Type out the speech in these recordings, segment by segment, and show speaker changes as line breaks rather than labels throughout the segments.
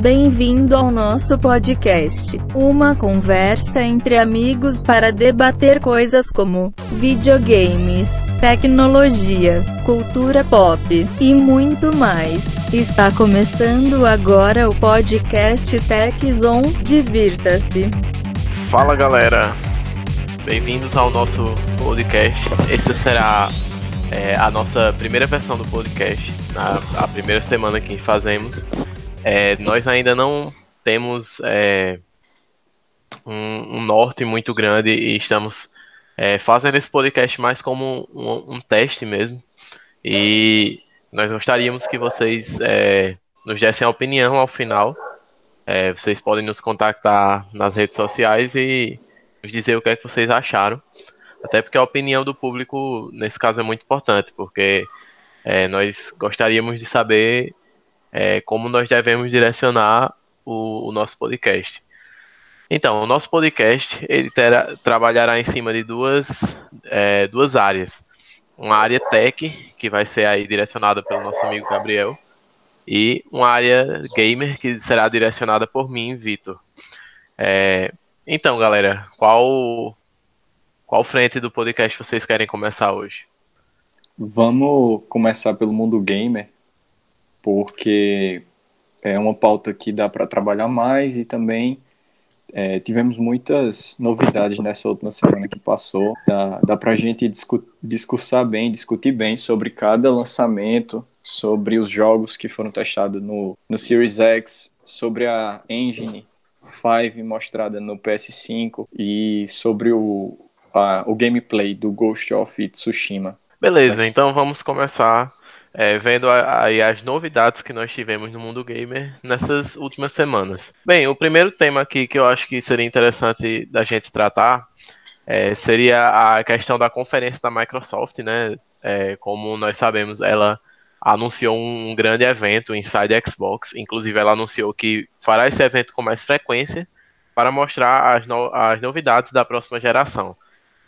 Bem-vindo ao nosso podcast. Uma conversa entre amigos para debater coisas como videogames, tecnologia, cultura pop e muito mais. Está começando agora o podcast Tech Zone. Divirta-se.
Fala galera, bem-vindos ao nosso podcast. Essa será é, a nossa primeira versão do podcast, na, a primeira semana que fazemos. É, nós ainda não temos é, um, um, norte muito grande e estamos é, fazendo esse podcast mais como um, um, teste mesmo. E nós gostaríamos que vocês é, nos dessem a opinião ao final. É, vocês podem nos contactar nas redes sociais e nos dizer o que é que vocês acharam. Até porque a opinião do público, nesse caso, é muito importante, porque é, nós gostaríamos de saber é, como nós devemos direcionar o, o, nosso podcast. Então, o nosso podcast ele terá, trabalhará em cima de duas, é, duas áreas. Uma área tech, que vai ser aí direcionada pelo nosso amigo Gabriel, e uma área gamer, que será direcionada por mim, Vitor. É, então, galera, qual, qual frente do podcast vocês querem começar hoje?
Vamos começar pelo mundo gamer, porque é uma pauta que dá para trabalhar mais e também é, tivemos muitas novidades nessa última semana que passou. Dá, dá para a gente discu discursar bem, discutir bem sobre cada lançamento, sobre os jogos que foram testados no, no Series X, sobre a engine 5 mostrada no PS5 e sobre o, a, o gameplay do Ghost of Tsushima.
Beleza, então vamos começar é, vendo aí as novidades que nós tivemos no mundo gamer nessas últimas semanas. Bem, o primeiro tema aqui que eu acho que seria interessante da gente tratar é, seria a questão da conferência da Microsoft, né? É, como nós sabemos, ela anunciou um grande evento Inside Xbox, inclusive ela anunciou que fará esse evento com mais frequência para mostrar as, no as novidades da próxima geração.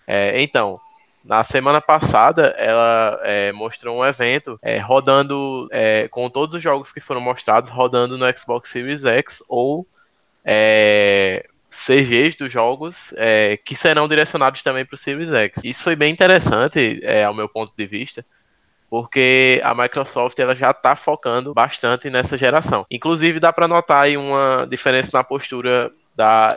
É, então, na semana passada, ela é, mostrou um evento é, rodando é, com todos os jogos que foram mostrados, rodando no Xbox Series X ou é, CGs dos jogos é, que serão direcionados também para o Series X. Isso foi bem interessante, é, ao meu ponto de vista, porque a Microsoft ela já está focando bastante nessa geração. Inclusive, dá para notar aí uma diferença na postura da,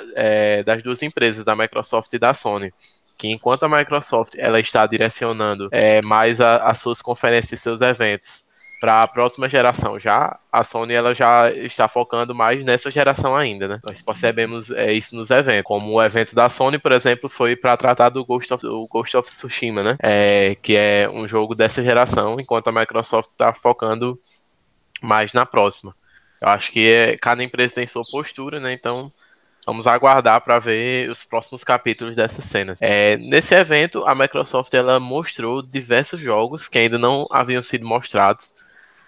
das duas empresas, da Microsoft e da Sony que enquanto a Microsoft ela está direcionando é, mais as suas conferências e seus eventos para a próxima geração, já a Sony ela já está focando mais nessa geração ainda, né? Nós percebemos é, isso nos eventos, como o evento da Sony, por exemplo, foi para tratar do Ghost of, Ghost of Tsushima, né? É, que é um jogo dessa geração, enquanto a Microsoft está focando mais na próxima. Eu acho que é, cada empresa tem sua postura, né? Então Vamos aguardar para ver os próximos capítulos dessas cenas. É, nesse evento, a Microsoft ela mostrou diversos jogos que ainda não haviam sido mostrados.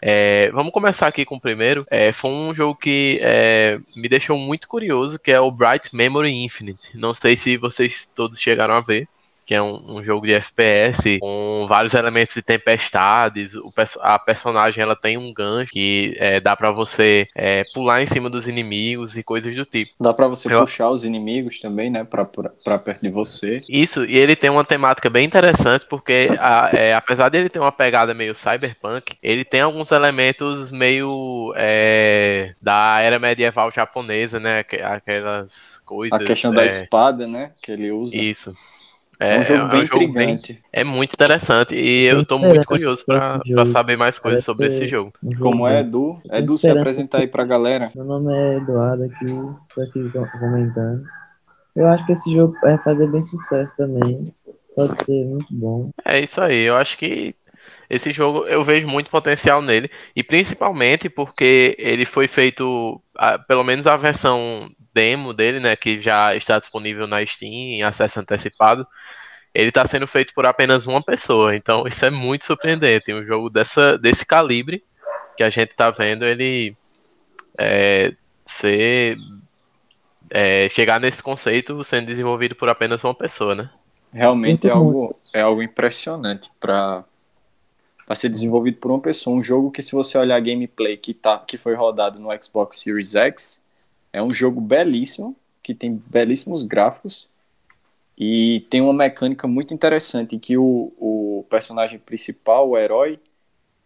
É, vamos começar aqui com o primeiro. É, foi um jogo que é, me deixou muito curioso, que é o Bright Memory Infinite. Não sei se vocês todos chegaram a ver que é um, um, jogo de FPS com vários elementos de tempestades. O, a personagem ela tem um gancho que é, dá para você é, pular em cima dos inimigos e coisas do tipo.
Dá para você Eu... puxar os inimigos também, né, para perto de você.
Isso, e ele tem uma temática bem interessante porque a, é, apesar de ele ter uma pegada meio cyberpunk, ele tem alguns elementos meio é, da era medieval japonesa, né, aquelas coisas.
A questão da é. espada, né, que ele usa.
Isso.
É, é um jogo é bem um intrigante. Bem,
é muito interessante e eu tô muito curioso pra, pra saber mais coisas sobre esse jogo.
Como é, Edu? Edu, se apresentar aí pra galera.
Meu nome é Eduardo aqui, tô aqui comentando. Eu acho que esse jogo vai fazer bem sucesso também. Pode ser muito bom.
É isso aí, eu acho que esse jogo eu vejo muito potencial nele. E principalmente porque ele foi feito, pelo menos a versão demo dele, né, que já está disponível na Steam em acesso antecipado, ele está sendo feito por apenas uma pessoa. Então isso é muito surpreendente. Um jogo dessa, desse calibre que a gente está vendo, ele é, ser é, chegar nesse conceito sendo desenvolvido por apenas uma pessoa, né?
Realmente é algo, é algo impressionante para vai ser desenvolvido por uma pessoa. Um jogo que, se você olhar a gameplay que, tá, que foi rodado no Xbox Series X, é um jogo belíssimo, que tem belíssimos gráficos e tem uma mecânica muito interessante que o, o personagem principal, o herói,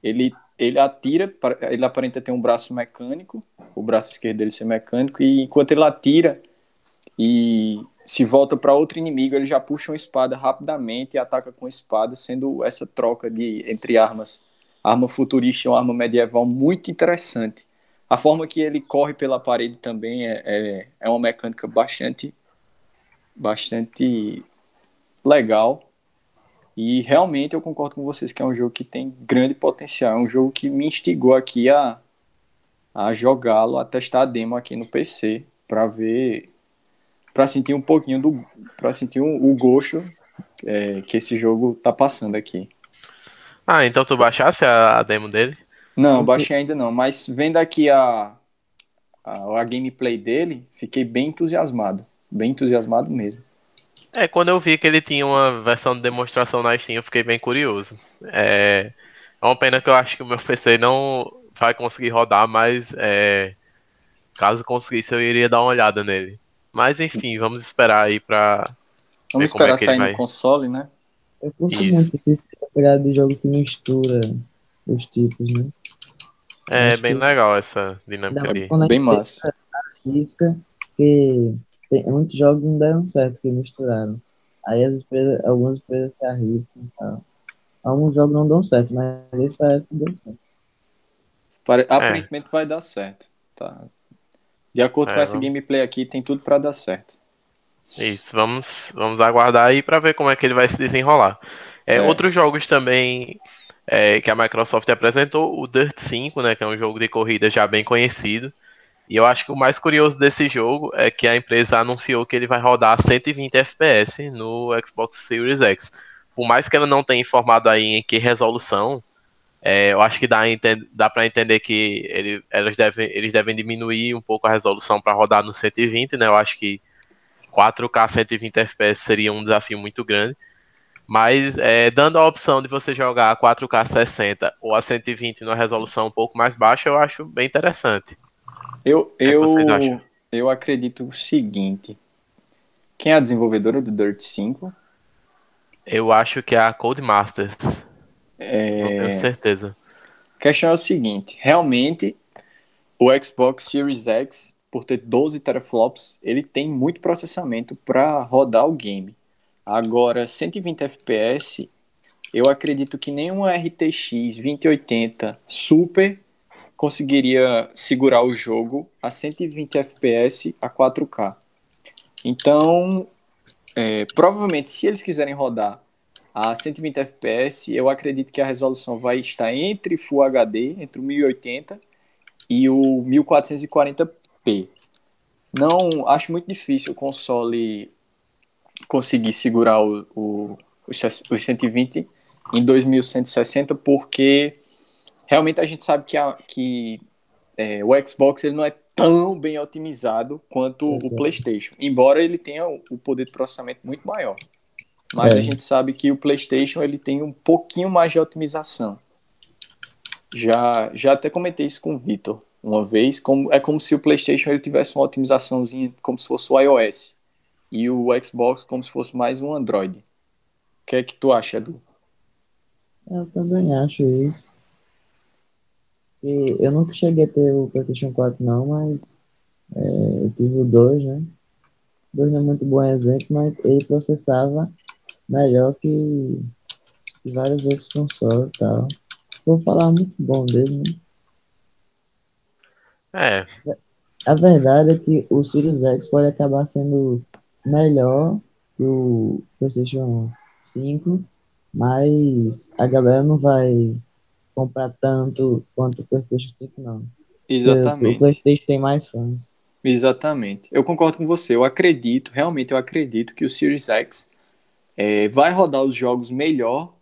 ele, ele atira, ele aparenta ter um braço mecânico, o braço esquerdo dele ser mecânico, e enquanto ele atira e se volta para outro inimigo, ele já puxa uma espada rapidamente e ataca com a espada, sendo essa troca de entre armas, arma futurista e uma arma medieval muito interessante. A forma que ele corre pela parede também é, é, é uma mecânica bastante bastante legal. E realmente eu concordo com vocês que é um jogo que tem grande potencial. É um jogo que me instigou aqui a, a jogá-lo, a testar a demo aqui no PC, para ver, para sentir um pouquinho do, para sentir um, o gosto é, que esse jogo tá passando aqui.
Ah, então tu baixasse a, a demo dele?
Não, baixei ainda não, mas vendo aqui a, a, a gameplay dele, fiquei bem entusiasmado bem entusiasmado mesmo.
É, quando eu vi que ele tinha uma versão de demonstração na Steam, eu fiquei bem curioso. É, é uma pena que eu acho que o meu PC não vai conseguir rodar, mas é, caso conseguisse eu iria dar uma olhada nele. Mas enfim, vamos esperar aí pra.
Vamos
ver
esperar
é
sair
vai.
no console, né?
Eu curto
Isso.
muito esse pegada de jogo que mistura os tipos, né?
É
Acho
bem legal essa dinâmica ali.
Bem massa.
porque tem, muitos jogos não deram certo que misturaram. Aí as empresas, algumas empresas se arriscam e tal. Alguns jogos não dão certo, mas esse parece que deu certo.
Pare- Aparentemente vai dar certo. Tá. De acordo
É,
com essa
vamos-
gameplay aqui, tem tudo para dar certo.
Isso, vamos, vamos aguardar aí pra ver como é que ele vai se desenrolar. É,
É.
Outros jogos também é, que a Microsoft apresentou, o Dirt 5, né, que é um jogo de corrida já bem conhecido. E eu acho que o mais curioso desse jogo é que a empresa anunciou que ele vai rodar a 120 FPS no Xbox Series X. Por mais que ela não tenha informado aí em que resolução, é, eu acho que dá, dá para entender que ele, elas devem, eles devem diminuir um pouco a resolução para rodar no 120, né? Eu acho que 4K 120 FPS seria um desafio muito grande. Mas é, dando a opção de você jogar a 4K 60 ou a 120 numa resolução um pouco mais baixa, eu acho bem interessante.
Eu,
que
eu, eu acredito o seguinte. Quem é a desenvolvedora do Dirt 5?
Eu acho que é a Codemasters. Não
É,
tenho certeza.
A questão é o seguinte, realmente o Xbox Series X, por ter 12 teraflops, ele tem muito processamento para rodar o game. Agora, 120 FPS, eu acredito que nenhum RTX 2080 Super conseguiria segurar o jogo a 120 FPS a 4K. Então, é, provavelmente, se eles quiserem rodar a 120 FPS, eu acredito que a resolução vai estar entre Full HD, entre o 1080 e o 1440p. Não, acho muito difícil o console conseguir segurar o, o, os os 120 em 2160, porque realmente a gente sabe que, a, que é, o Xbox ele não é tão bem otimizado quanto o. PlayStation, embora ele tenha o, o poder de processamento muito maior. Mas
É.
a gente sabe que o PlayStation ele tem um pouquinho mais de otimização. Já, já até comentei isso com o Vitor uma vez. Como, é como se o PlayStation ele tivesse uma otimizaçãozinha como se fosse o iOS e o Xbox como se fosse mais um Android. O que é que tu acha, Edu?
Eu também acho isso. E eu nunca cheguei a ter o PlayStation 4 não, mas é, eu tive o 2, né? O 2 não é muito bom exemplo, mas ele processava melhor que, que vários outros consoles e tal. Vou falar muito bom dele, né?
É,
A verdade é que o Sirius X pode acabar sendo melhor que o PlayStation 5, mas a galera não vai comprar tanto quanto o PlayStation 5, não. Porque O PlayStation tem mais fãs.
Exatamente. Eu concordo com você. Eu acredito, realmente eu acredito que o Series X é, vai rodar os jogos melhor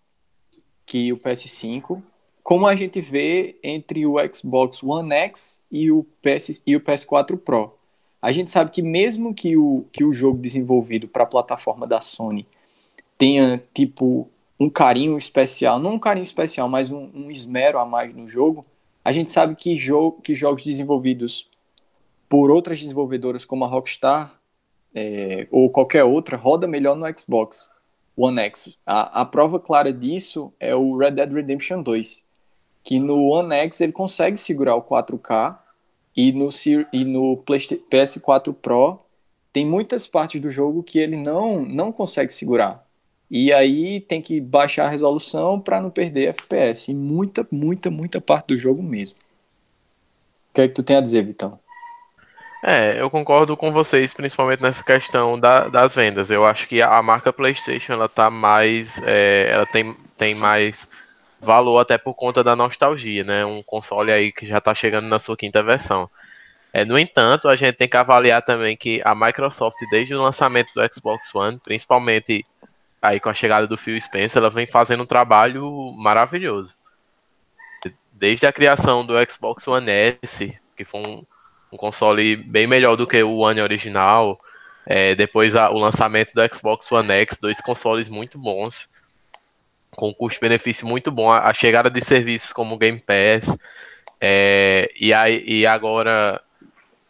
que o PS5, como a gente vê entre o Xbox One X e o, PS, e o PS4 Pro. A gente sabe que mesmo que o, que o jogo desenvolvido para a plataforma da Sony tenha tipo um carinho especial, não um carinho especial, mas um, um esmero a mais no jogo, a gente sabe que, jogo, que jogos desenvolvidos por outras desenvolvedoras como a Rockstar é, ou qualquer outra roda melhor no Xbox One X. A, a prova clara disso é o Red Dead Redemption 2, que no One X ele consegue segurar o 4K e no, e no PS4 Pro tem muitas partes do jogo que ele não, não consegue segurar. E aí tem que baixar a resolução para não perder FPS. E muita, muita, muita parte do jogo mesmo. O que é que tu tem a dizer, Vitão?
É, eu concordo com vocês, principalmente nessa questão da, das vendas. Eu acho que a marca PlayStation ela tá mais, é, ela tem, tem mais valor até por conta da nostalgia, né? Um console aí que já está chegando na sua quinta versão. É, no entanto, a gente tem que avaliar também que a Microsoft, desde o lançamento do Xbox One, principalmente aí com a chegada do Phil Spencer, ela vem fazendo um trabalho maravilhoso. Desde a criação do Xbox One S, que foi um, um console bem melhor do que o One original, é, depois a, o lançamento do Xbox One X, dois consoles muito bons, com custo-benefício muito bom, a, a, chegada de serviços como o Game Pass, é, e, aí, e agora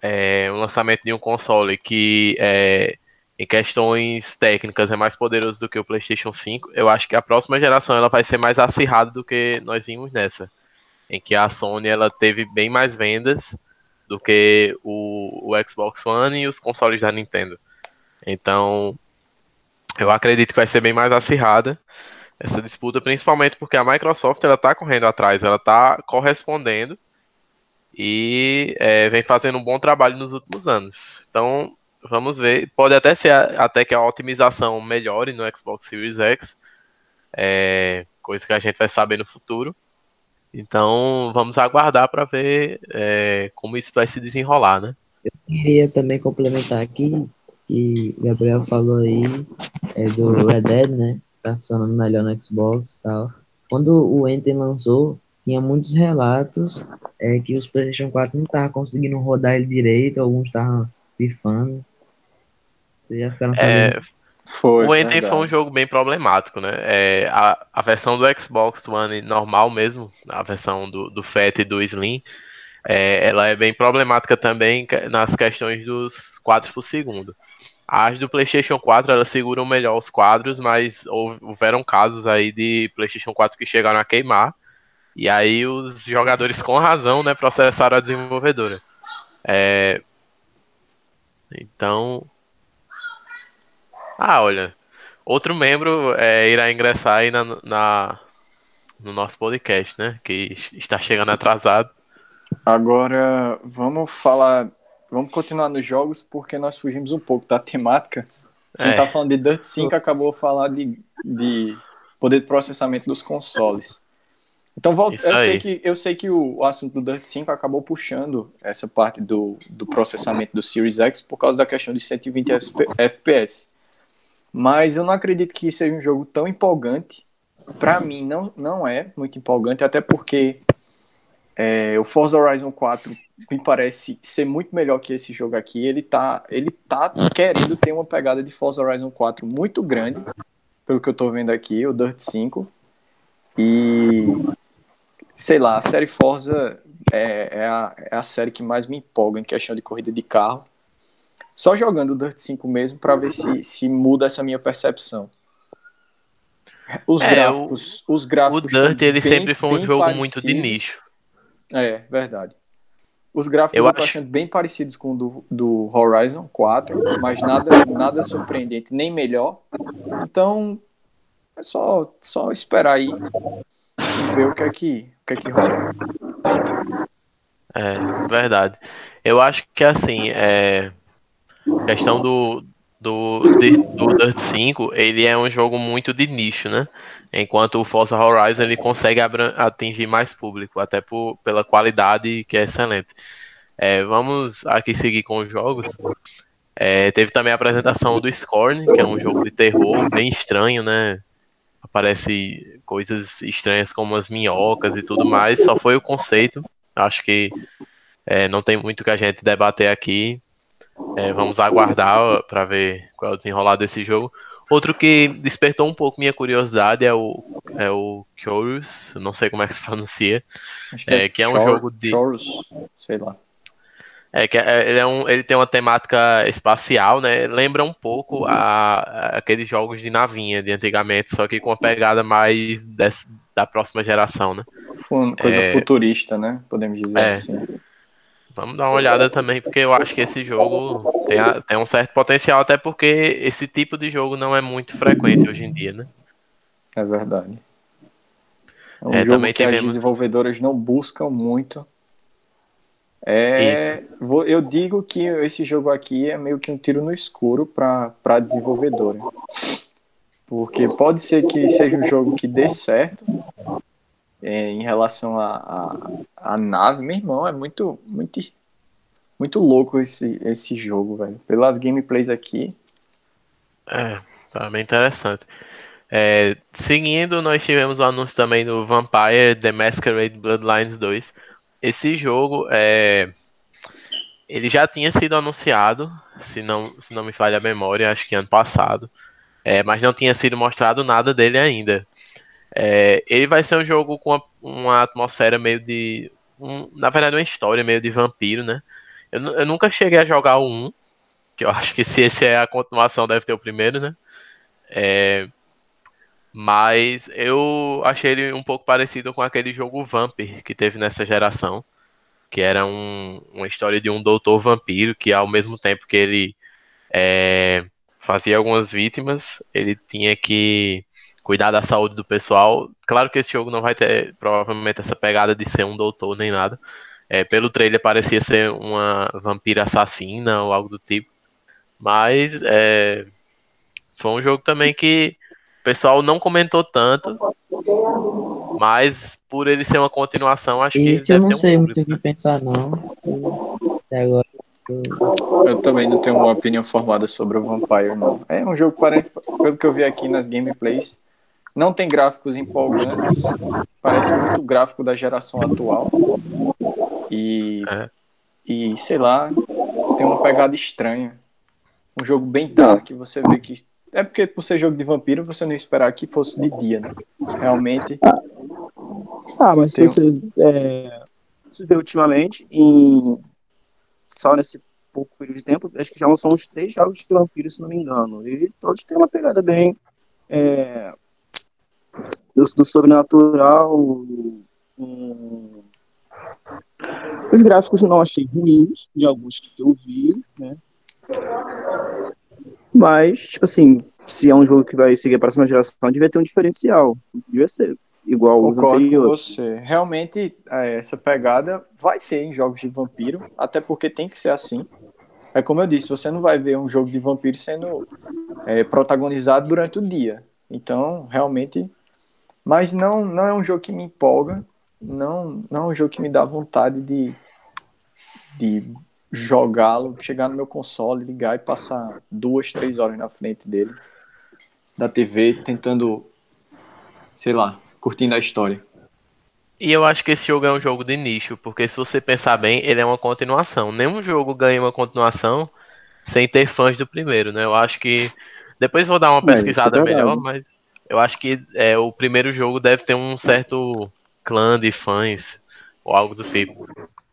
é, o lançamento de um console que é, em questões técnicas é mais poderoso do que o PlayStation 5, eu acho que a próxima geração ela vai ser mais acirrada do que nós vimos nessa, em que a Sony ela teve bem mais vendas do que o, o Xbox One e os consoles da Nintendo. Então, eu acredito que vai ser bem mais acirrada essa disputa, principalmente porque a Microsoft ela está correndo atrás, ela está correspondendo e é, vem fazendo um bom trabalho nos últimos anos. Então, Vamos ver. Pode até ser até que a otimização melhore no Xbox Series X. É, coisa que a gente vai saber no futuro. Então vamos aguardar para ver é, como isso vai se desenrolar, né?
Eu queria também complementar aqui que o Gabriel falou aí é, do Red Dead, né? Tá funcionando melhor no Xbox e tal. Quando o Enter lançou, tinha muitos relatos é, que os PlayStation 4 não estavam conseguindo rodar ele direito, alguns estavam pifando. Vocês já ficaram sabendo? É,
foi, o Enten foi um jogo bem problemático, né? É, a, a versão do Xbox One normal mesmo, a versão do, do Fat e do Slim, é, ela é bem problemática também nas questões dos quadros por segundo. As do PlayStation 4 elas seguram melhor os quadros, mas houveram casos aí de PlayStation 4 que chegaram a queimar. E aí os jogadores com razão, né, processaram a desenvolvedora. É, então, ah, olha, outro membro é, irá ingressar aí na, na, no nosso podcast, né? Que está chegando atrasado.
Agora, vamos falar. Vamos continuar nos jogos, porque nós fugimos um pouco da temática. A gente é. tá falando de Dirt 5, acabou falar de, de poder de processamento dos consoles. Então, volta, eu, sei que, eu sei que o, assunto do Dirt 5 acabou puxando essa parte do, do processamento do Series X por causa da questão de 120 FPS. Mas eu não acredito que seja um jogo tão empolgante. Para mim, não, não é muito empolgante, até porque é, o Forza Horizon 4 me parece ser muito melhor que esse jogo aqui. Ele tá, ele tá querendo ter uma pegada de Forza Horizon 4 muito grande, pelo que eu tô vendo aqui, o Dirt 5. E sei lá, a série Forza é, é, a, é a série que mais me empolga em questão de corrida de carro só jogando o Dirt 5 mesmo para ver se, se muda essa minha percepção. Os é, gráficos, o, os gráficos.
O Dirt ele bem, sempre foi um jogo muito de nicho.
É, verdade. Os gráficos eu, eu tô achando bem parecidos com o do, do Horizon 4, mas nada, nada surpreendente, nem melhor. Então, é só, só esperar aí e ver o que é que, o que, é que rola.
É, verdade. Eu acho que assim, é, questão do, do, do Dirt 5, ele é um jogo muito de nicho, né? Enquanto o Forza Horizon ele consegue atingir mais público, até por, pela qualidade que é excelente. É, vamos aqui seguir com os jogos. É, teve também a apresentação do Scorn, que é um jogo de terror bem estranho, né? Aparece coisas estranhas como as minhocas e tudo mais. Só foi o conceito. Acho que é, não tem muito que a gente debater aqui. É, vamos aguardar para ver qual é o desenrolar desse jogo. Outro que despertou um pouco minha curiosidade é o, é o Chorus, não sei como é que se pronuncia,
Acho
é, que é um jogo de-
Chorus, sei lá.
É que é, ele, é um, ele tem uma temática espacial, né? Lembra um pouco a, a aqueles jogos de navinha de antigamente, só que com uma pegada mais da próxima geração, né?
Coisa
É.
futurista, né? Podemos dizer
É.
assim.
Vamos dar uma olhada também, porque eu acho que esse jogo tem, a- tem um certo potencial, até porque esse tipo de jogo não é muito frequente hoje em dia, né?
É verdade. É um
É,
jogo
também
que as
tivemos-
desenvolvedoras não buscam muito. É, vou- eu digo que esse jogo aqui é meio que um tiro no escuro para a desenvolvedora. Porque pode ser que seja um jogo que dê certo é, em relação à nave. Meu irmão, é muito, muito, muito louco esse, esse jogo, velho. Pelas gameplays aqui,
É, tá bem interessante. É, seguindo, nós tivemos o anúncio também do Vampire The Masquerade Bloodlines 2. Esse jogo é. Ele já tinha sido anunciado, se não, se não me falha a memória, acho que ano passado. É, mas não tinha sido mostrado nada dele ainda. É, ele vai ser um jogo com uma, uma atmosfera meio de. um- na verdade, uma história meio de vampiro, né? Eu, eu nunca cheguei a jogar o 1, que eu acho que se esse é a continuação, deve ter o primeiro, né? É, mas eu achei ele um pouco parecido com aquele jogo Vampir que teve nessa geração. Que era um- uma história de um doutor vampiro que, ao mesmo tempo que ele é, fazia algumas vítimas, ele tinha que cuidar da saúde do pessoal. Claro que esse jogo não vai ter provavelmente essa pegada de ser um doutor nem nada. É, pelo trailer parecia ser uma vampira assassina ou algo do tipo. Mas é, foi um jogo também que o pessoal não comentou tanto. Mas por ele ser uma continuação, acho que ele
Esse eu não
ter um
sei muito o que
né?
pensar, não. Até agora.
Eu também não tenho uma opinião formada sobre o Vampire, não. É um jogo, pelo que eu vi aqui nas gameplays, não tem gráficos empolgantes, parece muito gráfico da geração atual. E,
É.
e sei lá, tem uma pegada estranha. Um jogo bem dark, você vê que. É porque por ser jogo de vampiro, você não ia esperar que fosse de dia, né? Realmente.
Ah, mas se você, é, se vê ultimamente, em, só nesse pouco período de tempo, acho que já são uns três jogos de vampiro, se não me engano. E todos têm uma pegada bem é, do, do sobrenatural. os gráficos não achei ruins, de alguns que eu vi, né? Mas, tipo assim, se é um jogo que vai seguir a próxima geração, devia ter um diferencial. Devia ser igual aos
Concordo com
anteriores.
você. Realmente, é, essa pegada vai ter em jogos de vampiro, até porque tem que ser assim. É como eu disse, você não vai ver um jogo de vampiro sendo é, protagonizado durante o dia. Então, realmente. Mas não, não é um jogo que me empolga. Não, não é um jogo que me dá vontade de, de jogá-lo, chegar no meu console, ligar e passar duas, três horas na frente dele, da TV, tentando, sei lá, curtindo a história.
E eu acho que esse jogo é um jogo de nicho, porque se você pensar bem, ele é uma continuação. Nenhum jogo ganha uma continuação sem ter fãs do primeiro, né? Eu acho que. Depois vou dar uma
É, é
pesquisada
verdade.
melhor, mas eu acho que é, o primeiro jogo deve ter um certo clã de fãs, ou algo do tipo.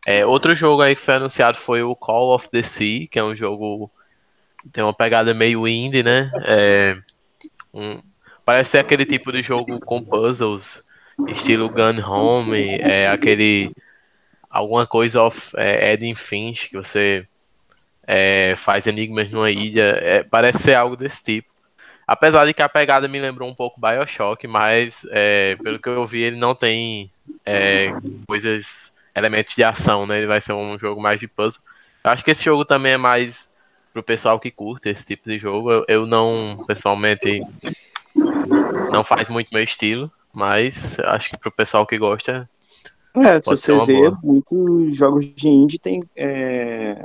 É, outro jogo aí que foi anunciado foi o Call of the Sea, que é um jogo que tem uma pegada meio indie, né? É, um- parece ser aquele tipo de jogo com puzzles, estilo Gun Home, é aquele alguma coisa of é, Eden Finch que você é, faz enigmas numa ilha, é, parece ser algo desse tipo. Apesar de que a pegada me lembrou um pouco Bioshock, mas é, pelo que eu vi ele não tem é, coisas, elementos de ação, né? Ele vai ser um jogo mais de puzzle. Eu acho que esse jogo também é mais pro pessoal que curte esse tipo de jogo. Eu, eu não, pessoalmente, não faz muito meu estilo, mas acho que pro pessoal que gosta,
É, se você vê,
boa.
muitos jogos de indie têm é,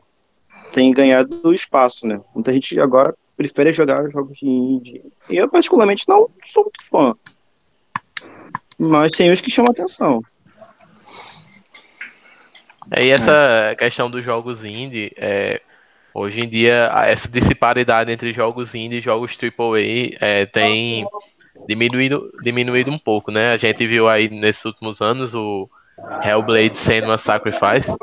têm ganhado espaço, né? Muita gente agora prefere jogar jogos de indie. Eu, particularmente, não sou muito fã. Mas tem uns que chamam atenção.
É, e essa questão dos jogos indie, é, Hoje em dia, essa disparidade entre jogos indie e jogos AAA é, tem diminuído, diminuído um pouco, né? A gente viu aí nesses últimos anos o Hellblade Senua Sacrifice,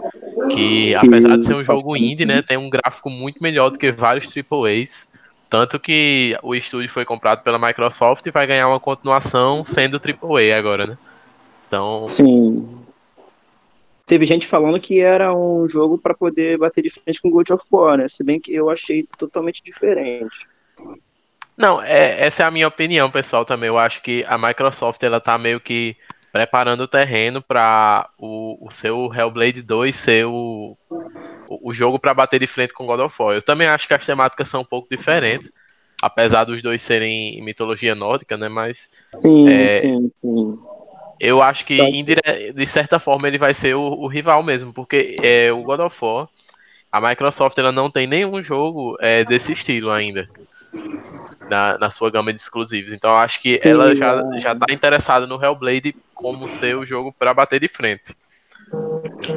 que apesar de ser um jogo indie, né, tem um gráfico muito melhor do que vários AAAs. Tanto que o estúdio foi comprado pela Microsoft e vai ganhar uma continuação sendo AAA agora, né? Então.
Sim. Teve gente falando que era um jogo para poder bater de frente com God of War, né? Se bem que eu achei totalmente diferente.
Não, é, essa é a minha opinião, pessoal, também. Eu acho que a Microsoft ela tá meio que preparando o terreno para o, o seu Hellblade 2 ser o, o, o jogo para bater de frente com God of War. Eu também acho que as temáticas são um pouco diferentes, apesar dos dois serem em mitologia nórdica, né? Mas
sim, é, sim, sim.
Eu acho que de certa forma ele vai ser o, o rival mesmo, porque é, o God of War, a Microsoft ela não tem nenhum jogo é, desse estilo ainda na, na sua gama de exclusivos. Então acho que Sim, ela já, é. já tá interessada no Hellblade como ser o jogo para bater de frente.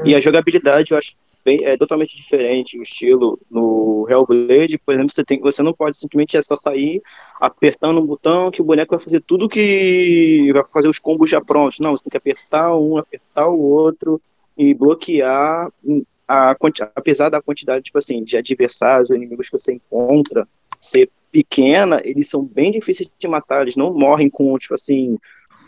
E a jogabilidade eu acho bem, é totalmente diferente o estilo no Hellblade, por exemplo, você tem você não pode simplesmente é só sair apertando um botão que o boneco vai fazer tudo que vai fazer os combos já prontos. Não, você tem que apertar um, apertar o outro e bloquear a, apesar da quantidade tipo assim de adversários ou inimigos que você encontra ser pequena, eles são bem difíceis de matar, eles não morrem com, tipo assim,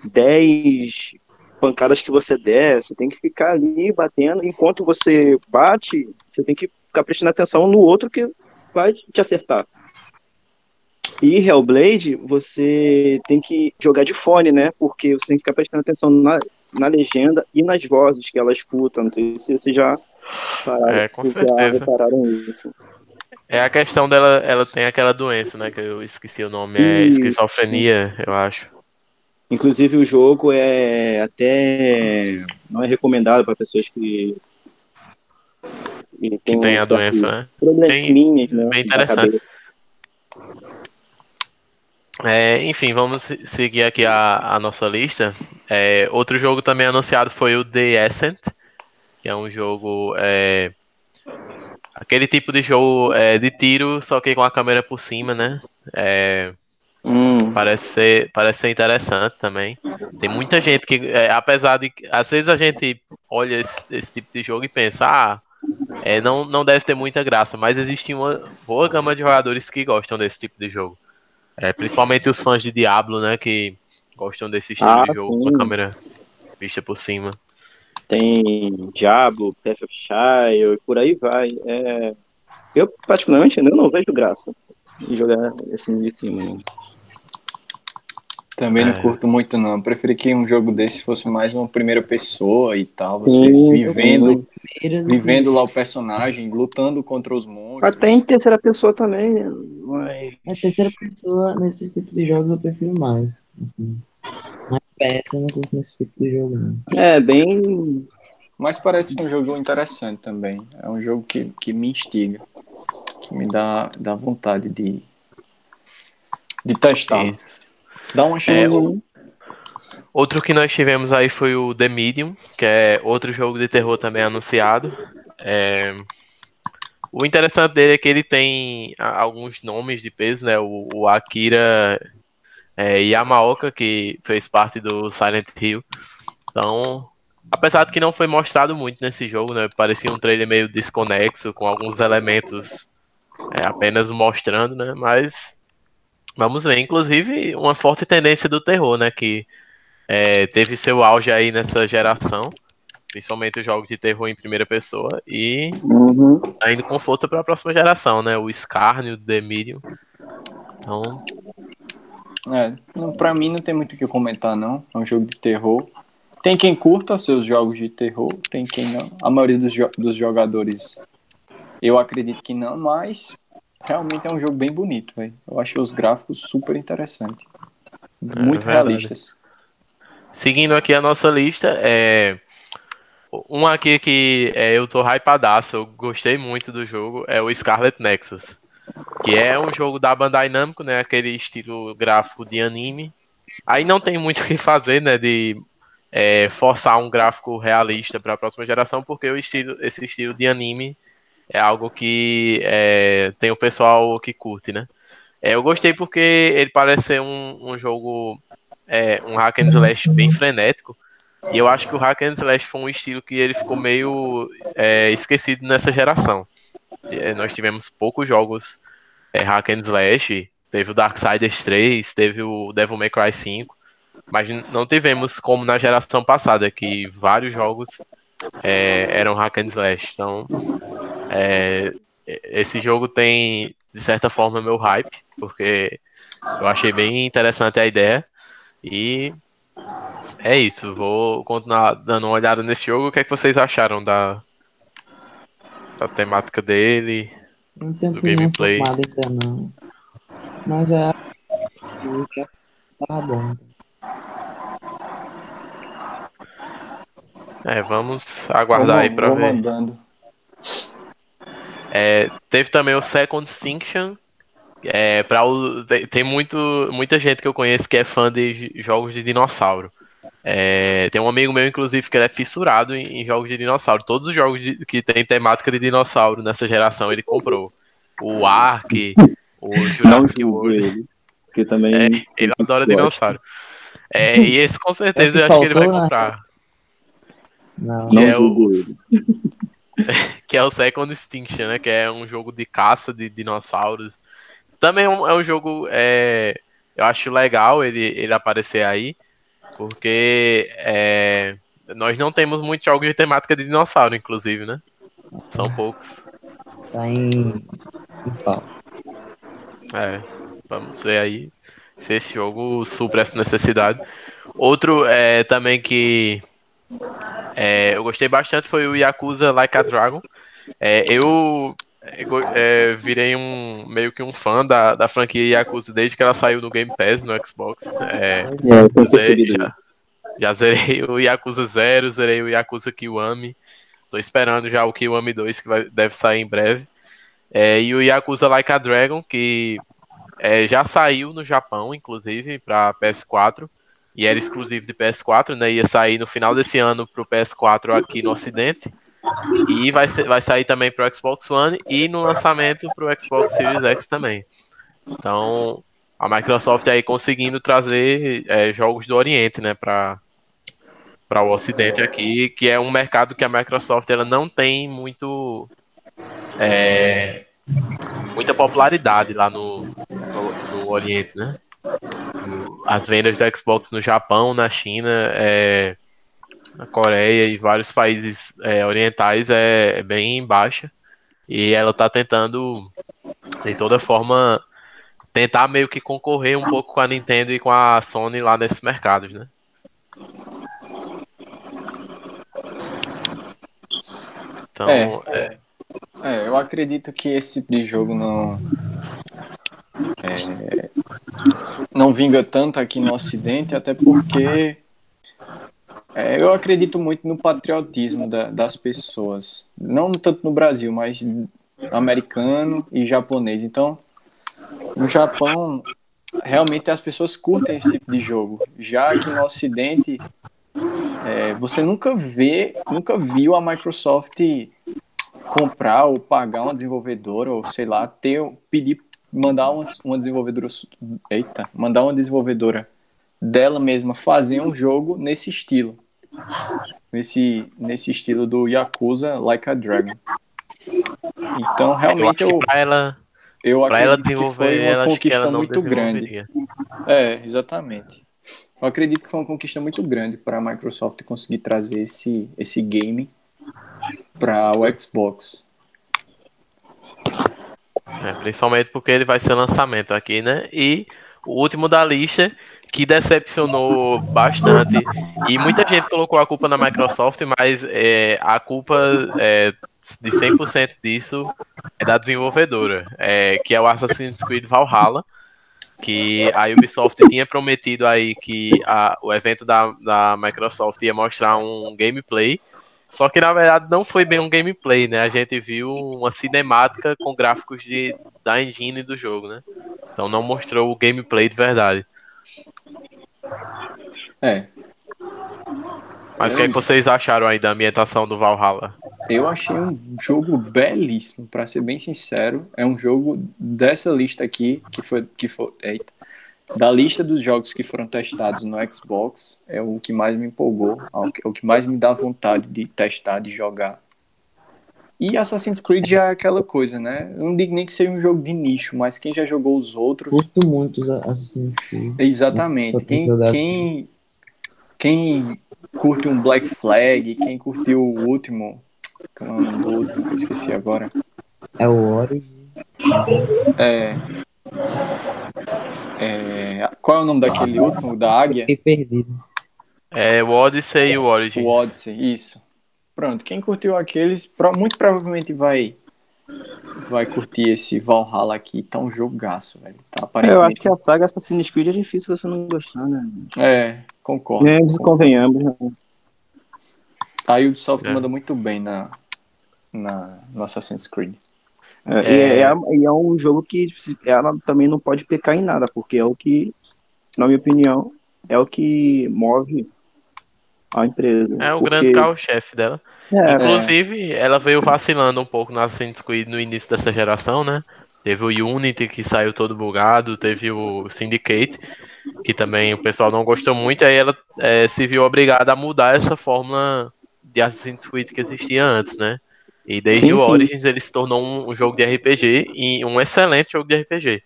10 pancadas que você der, você tem que ficar ali batendo, enquanto você bate, você tem que ficar prestando atenção no outro que vai te acertar. E Hellblade, você tem que jogar de fone, né? Porque você tem que ficar prestando atenção na, na legenda e nas vozes que ela escuta. Não sei se vocês já pararam,
é, com certeza. repararam isso. É a questão dela, ela tem aquela doença, né? Que eu esqueci o nome, é esquizofrenia, eu acho.
Inclusive o jogo é até não é recomendado para pessoas que
que tem, tem a doença, né?
Bem, né?
Bem interessante. É, enfim, vamos seguir aqui a, a nossa lista. É, outro jogo também anunciado foi o The Ascent, que é um jogo é, Aquele tipo de jogo é, de tiro, só que com a câmera por cima, né? É, hum. parece, ser, parece ser interessante também. Tem muita gente que, é, apesar de. Às vezes a gente olha esse, esse tipo de jogo e pensa, ah, não, não deve ter muita graça, mas existe uma boa gama de jogadores que gostam desse tipo de jogo. É, principalmente os fãs de Diablo, né? Que gostam desse estilo ah, de jogo sim. com a câmera vista por cima
tem Diablo, Path of Shire, por aí vai. É, eu, particularmente, eu não vejo graça em jogar assim de cima. Né?
Também é. não curto muito, não. Preferi que um jogo desse fosse mais uma primeira pessoa e tal. Você Sim, vivendo, vivendo lá o personagem, lutando contra os monstros.
Até em terceira pessoa também, né?
Mas... A terceira pessoa, nesses tipos de jogos, eu prefiro mais. Assim. FPS eu não curto nesse tipo de jogo, não.
É, bem.
Mas parece um jogo interessante também. É um jogo que, que me instiga. Que me dá, dá vontade de, de testar. Dá uma chance. É, o...
Outro que nós tivemos aí foi o The Medium, que é outro jogo de terror também anunciado. É... O interessante dele é que ele tem alguns nomes de peso, né? O, o Akira é, Yamaoka, que fez parte do Silent Hill. Então, apesar de que não foi mostrado muito nesse jogo, né? Parecia um trailer meio desconexo, com alguns elementos é, apenas mostrando, né? Mas vamos ver. Inclusive, uma forte tendência do terror, né? Que é, teve seu auge aí nessa geração. Principalmente os jogos de terror em primeira pessoa. E uhum. tá indo com força para a próxima geração, né? O Scarne, o The Medium. Então,
é, pra mim não tem muito o que comentar, não. É um jogo de terror. Tem quem curta seus jogos de terror, tem quem não. A maioria dos, jo dos jogadores, eu acredito que não, mas realmente é um jogo bem bonito, velho. Eu achei os gráficos super interessantes. É muito é realistas.
Seguindo aqui a nossa lista, é. Um aqui que é, eu tô hypadaço, eu gostei muito do jogo, é o Scarlet Nexus que é um jogo da Bandai Namco, né? Aquele estilo gráfico de anime. Aí não tem muito o que fazer, né? De é, forçar um gráfico realista para a próxima geração, porque o estilo, esse estilo de anime é algo que é, tem o pessoal que curte, né? É, eu gostei porque ele parece ser um, um jogo, é, um hack and slash bem frenético. E eu acho que o hack and slash foi um estilo que ele ficou meio é, esquecido nessa geração. É, nós tivemos poucos jogos é, hack and slash, teve o Darksiders 3, teve o Devil May Cry 5, mas não tivemos como na geração passada, que vários jogos é, eram hack and slash. Então, é, esse jogo tem, de certa forma, meu hype, porque eu achei bem interessante a ideia. E é isso, vou continuar dando uma olhada nesse jogo. O que é que vocês acharam da, da temática dele?
Não tem
Do gameplay.
ainda não. Mas é. Tá bom.
É, vamos aguardar aí pra
vou
ver.
mandando.
É, teve também o Second Distinction. É, pra o, tem- muito, muita gente que eu conheço que é fã de jogos de dinossauro. É, tem um amigo meu, inclusive, que ele é fissurado em, em jogos de dinossauro. Todos os jogos de- que tem temática de dinossauro nessa geração ele comprou. O Ark, o Jurassic World.
ele. Também.
É, ele adora dinossauro. É, e esse com certeza
É
eu acho que ele vai
né?
comprar.
Não.
que
Não
é o- que é o Second Extinction, né? Que é um jogo de caça de dinossauros. Também é um, é um jogo, é, eu acho legal ele, ele aparecer aí, porque é, nós não temos muitos jogos de temática de dinossauro, inclusive, né? São poucos.
Tá em.
É, vamos ver aí se esse jogo supre essa necessidade. Outro é, também que é, eu gostei bastante foi o Yakuza Like a Dragon. É, eu é, é, virei um meio que um fã da, da franquia Yakuza desde que ela saiu no Game Pass no Xbox. É,
eu
já, já zerei o Yakuza 0, zerei o Yakuza Kiwami. Tô esperando já o Kiwami 2, que vai, deve sair em breve. É, e o Yakuza Like a Dragon, que é, já saiu no Japão, inclusive, para PS4. E era exclusivo de PS4, né? Ia sair no final desse ano pro PS4 aqui no Ocidente. E vai, ser- vai sair também pro Xbox One e no lançamento pro Xbox Series X também. Então, a Microsoft aí conseguindo trazer é, jogos do Oriente, né, para para o Ocidente aqui, que é um mercado que a Microsoft ela não tem muito é, muita popularidade lá no, no, no Oriente, né? O- As vendas do Xbox no Japão, na China, é, na Coreia e vários países é, orientais é, é bem baixa. E ela está tentando, de toda forma, tentar meio que concorrer um pouco com a Nintendo e com a Sony lá nesses mercados, né? Então,
É.
é,
É, eu acredito que esse tipo de jogo não. é, não vinga tanto aqui no Ocidente, até porque é, eu acredito muito no patriotismo da- das pessoas. Não tanto no Brasil, mas americano e japonês. Então, no Japão, realmente as pessoas curtem esse tipo de jogo. Já aqui no Ocidente, é, você nunca vê, nunca viu a Microsoft comprar ou pagar uma desenvolvedora ou sei lá ter pedir mandar uma, uma desenvolvedora eita mandar uma desenvolvedora dela mesma fazer um jogo nesse estilo nesse nesse estilo do Yakuza Like a Dragon. Então
eu
realmente eu,
que pra ela,
eu
pra ela
acredito que
desenvolver,
foi uma conquista muito grande. é exatamente. Eu acredito que foi uma conquista muito grande para a Microsoft conseguir trazer esse esse game para o Xbox.
É, principalmente porque ele vai ser lançamento aqui, né? E o último da lista, que decepcionou bastante. E muita gente colocou a culpa na Microsoft, mas é, a culpa é, de 100% disso é da desenvolvedora, é, que é o Assassin's Creed Valhalla. Que a Ubisoft tinha prometido aí que a- o evento da, da Microsoft ia mostrar um gameplay. Só que na verdade não foi bem um gameplay, né? A gente viu uma cinemática com gráficos de, da engine do jogo, né? Então não mostrou o gameplay de verdade.
É
Mas o que, é que vocês acharam aí da ambientação do Valhalla?
eu achei um jogo belíssimo, para ser bem sincero. É um jogo dessa lista aqui, que foi, que foi eita, da lista dos jogos que foram testados no Xbox, é o que mais me empolgou, é o que mais me dá vontade de testar, de jogar. E Assassin's Creed já é aquela coisa, né? Eu não digo nem que seja um jogo de nicho, mas quem já jogou os outros.
Curto muito os Assassin's Creed.
Exatamente. Quem, quem, quem curte um Black Flag, quem curtiu o último. Como é o nome do último que eu esqueci agora?
É o Origins.
É. é. Qual é o nome daquele último? Da águia?
Fiquei perdido.
É o Odyssey e o Origins.
O Odyssey, isso. Pronto, quem curtiu aqueles, muito provavelmente vai vai curtir esse Valhalla aqui. Tá um jogaço, velho. Tá,
aparentemente... Eu acho que a saga Assassin's Creed é difícil você não gostar, né?
É, concordo.
É, convenhamos. Né?
A Ubisoft é. manda muito bem na, na, no Assassin's Creed.
É, é... E, é, e é um jogo que ela também não pode pecar em nada, porque é o que, na minha opinião, é o que move a empresa.
É o
porque...
grande carro-chefe dela. É, Inclusive, é. ela veio vacilando um pouco na Assassin's Creed no início dessa geração, né? Teve o Unity que saiu todo bugado, teve o Syndicate, que também o pessoal não gostou muito, aí ela é, se viu obrigada a mudar essa fórmula de Assassin's Creed que existia antes, né? E desde sim, o Origins sim. ele se tornou um, um, jogo de RPG e um excelente jogo de RPG.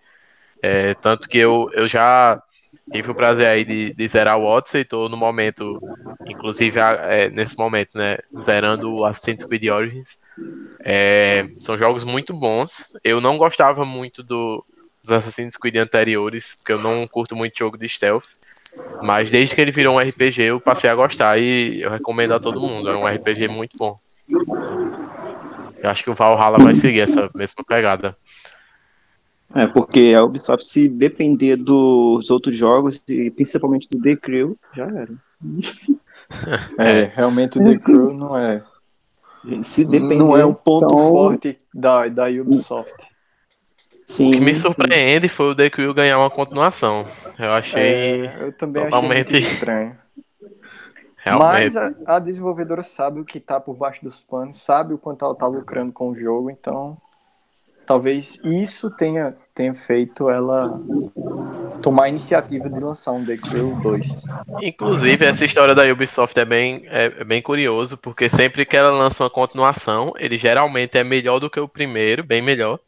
É, tanto que eu, eu já tive o prazer aí de, de zerar o Odyssey, tô no momento, inclusive é, nesse momento, né, zerando o Assassin's Creed Origins. É, são jogos muito bons. Eu não gostava muito do, dos Assassin's Creed anteriores, porque eu não curto muito jogo de stealth. Mas desde que ele virou um RPG, eu passei a gostar e eu recomendo a todo mundo. É um RPG muito bom. Eu acho que o Valhalla vai seguir essa mesma pegada.
É, porque a Ubisoft, se depender dos outros jogos, e principalmente do The Crew, já era.
É, realmente o The Crew não é.
Se depender,
não é um ponto então... forte da, da Ubisoft.
Sim, o que me surpreende sim. foi o The Crew ganhar uma continuação. Eu achei
é, eu também totalmente achei estranho.
Realmente.
Mas a, a, desenvolvedora sabe o que tá por baixo dos panos, sabe o quanto ela tá lucrando com o jogo, então talvez isso tenha, tenha feito ela tomar a iniciativa de lançar um The Crew 2.
Inclusive, essa história da Ubisoft é bem, é, é, bem curioso, porque sempre que ela lança uma continuação, ele geralmente é melhor do que o primeiro, bem melhor,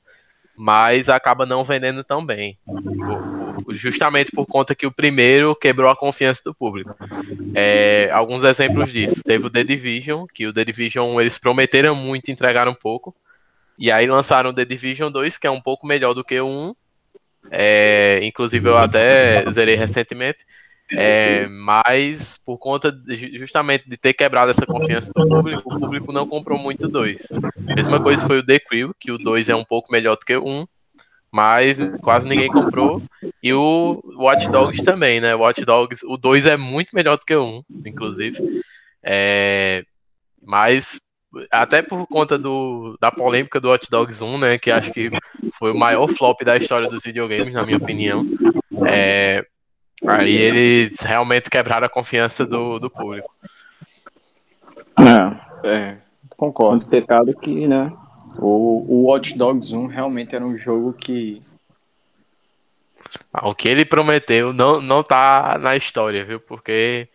mas acaba não vendendo tão bem. Justamente por conta que o primeiro quebrou a confiança do público. É, alguns exemplos disso. Teve o The Division, que o The Division eles prometeram muito e entregaram um pouco. E aí lançaram The Division 2, que é um pouco melhor do que o 1. É, inclusive eu até zerei recentemente. É, mas por conta de, justamente de ter quebrado essa confiança do público, o público não comprou muito 2. Mesma coisa foi o The Crew, que o 2 é um pouco melhor do que o 1, mas quase ninguém comprou. E o Watch Dogs também, né? Watch Dogs, o 2 é muito melhor do que o 1, inclusive. É, mas até por conta do, da polêmica do Hot Dogs 1, né, que acho que foi o maior flop da história dos videogames, na minha opinião. É, aí eles realmente quebraram a confiança do, do público.
É, é concordo.
Um pecado que, né?
O, o Watch Dogs 1 realmente era um jogo que.
Ah, o que ele prometeu não, não tá na história, viu? Porque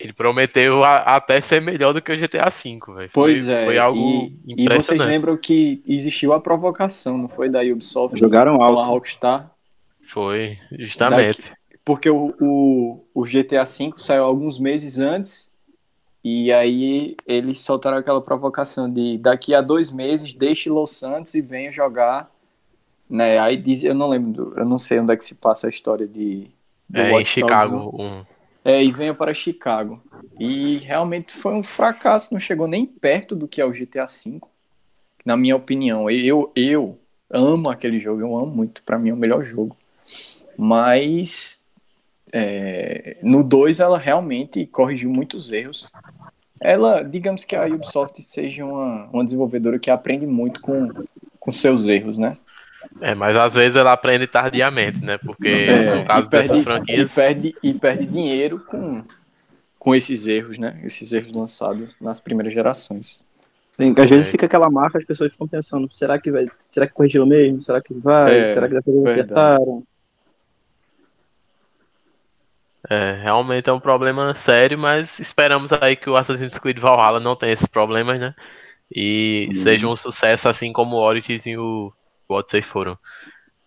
ele prometeu a, até ser melhor do que o GTA V, velho.
Pois
foi,
é.
Foi algo
e, impressionante. E vocês lembram que existiu a provocação, não foi da Ubisoft?
Jogaram alto.
a Rockstar.
Foi, justamente. Daqui,
porque o, o, o GTA V saiu alguns meses antes e aí eles soltaram aquela provocação de daqui a dois meses deixe Los Santos e venha jogar. Né? Aí diz, eu não lembro, eu não sei onde é que se passa a história de.
É, em Chicago. Um
é, e venha para Chicago. E realmente foi um fracasso, não chegou nem perto do que é o GTA V, na minha opinião. Eu, eu amo aquele jogo, eu amo muito, para mim é o melhor jogo. Mas é, no 2 ela realmente corrigiu muitos erros. Ela, digamos que a Ubisoft seja uma, uma desenvolvedora que aprende muito com, com seus erros, né?
É, mas às vezes ela aprende tardiamente, né? Porque é, no caso perde, dessas franquias.
E perde, e perde dinheiro com, com esses erros, né? Esses erros lançados nas primeiras gerações.
Às vezes fica aquela marca, as pessoas ficam pensando, será que vai. Será que corrigiu mesmo? Será que vai?
É,
será que vez
verdade.
acertaram?
É, realmente é um problema sério, mas esperamos aí que o Assassin's Creed Valhalla não tenha esses problemas, né? E
Uhum.
seja um sucesso assim como o Origins e o Odyssey foram.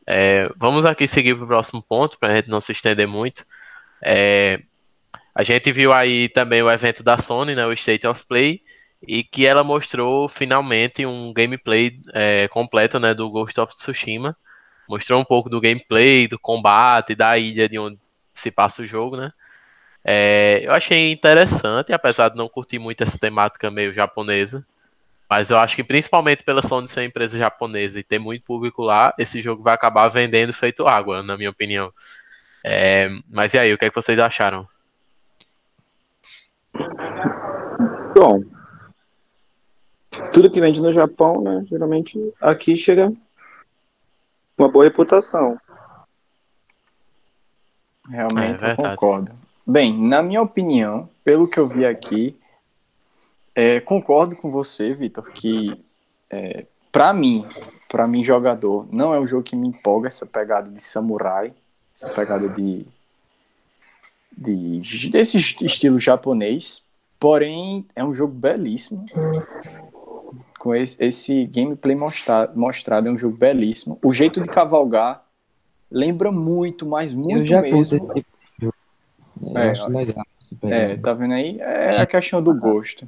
É, vamos aqui seguir para o próximo ponto, para a gente não se estender muito. É, a gente viu aí também o evento da Sony, né, o State of Play, e que ela mostrou finalmente um gameplay é, completo né, do Ghost of Tsushima. Mostrou um pouco do gameplay, do combate, da ilha de onde se passa o jogo, né? É, eu achei interessante, apesar de não curtir muito essa temática meio japonesa. Mas eu acho que principalmente pela Sony ser uma empresa japonesa e ter muito público lá, esse jogo vai acabar vendendo feito água, na minha opinião. É, mas e aí, o que, é que vocês acharam?
Bom, tudo que vende no Japão, né? Geralmente aqui chega com uma boa reputação.
Realmente
É
eu concordo. Bem, na minha opinião, pelo que eu vi aqui, é, concordo com você, Vitor, que é, para mim, para mim jogador, não é um jogo que me empolga essa pegada de samurai, essa pegada de, de desse estilo japonês. Porém, é um jogo belíssimo. Com esse, esse gameplay mostra, mostrado, é um jogo belíssimo. O jeito de cavalgar lembra muito, mas muito
eu já
mesmo.
tipo. Eu
É,
acho legal.
É, tá vendo aí? É a questão do gosto.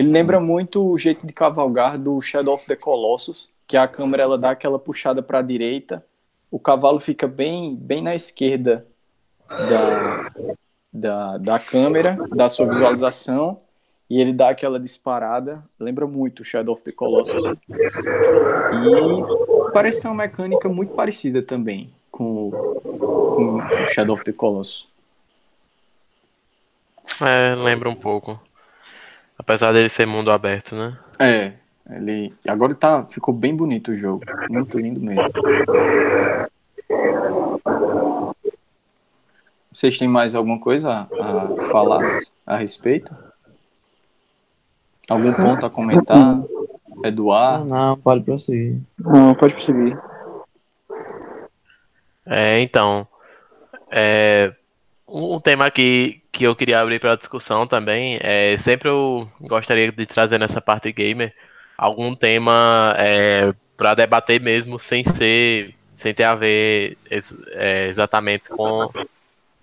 Ele lembra muito o jeito de cavalgar do Shadow of the Colossus, que a câmera ela dá aquela puxada para a direita, o cavalo fica bem, bem na esquerda da, da, da câmera, da sua visualização, e ele dá aquela disparada. Lembra muito o Shadow of the Colossus. E parece ter uma mecânica muito parecida também com, com o Shadow of the Colossus.
É, lembra um pouco. Apesar dele ser mundo aberto, né?
É, ele agora tá, ficou bem bonito o jogo, muito lindo mesmo. Vocês têm mais alguma coisa a, a falar a respeito? Algum ponto a comentar?
Não,
Eduardo?
não, pode prosseguir.
Não, pode perceber.
É, então, é, um um tema que, que eu queria abrir para discussão também é sempre eu gostaria de trazer nessa parte gamer algum tema é, para debater mesmo sem ser sem ter a ver ex- é, exatamente com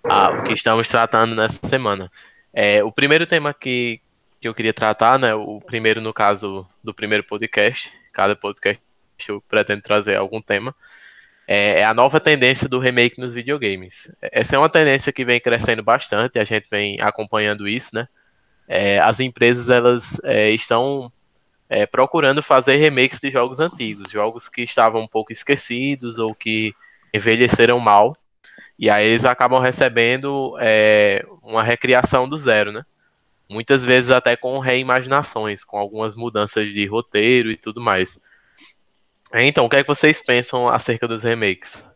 a- o que estamos tratando nessa semana. É, o primeiro tema que, que eu queria tratar, né, o primeiro no caso do primeiro podcast, cada podcast eu pretendo trazer algum tema é é a nova tendência do remake nos videogames. Essa é uma tendência que vem crescendo bastante, a gente vem acompanhando isso, né? É, as empresas elas é, estão é, procurando fazer remakes de jogos antigos, jogos que estavam um pouco esquecidos ou que envelheceram mal, e aí eles acabam recebendo é, uma recriação do zero, né? Muitas vezes até com reimaginações, com algumas mudanças de roteiro e tudo mais. Então, o que é que vocês pensam acerca dos remakes?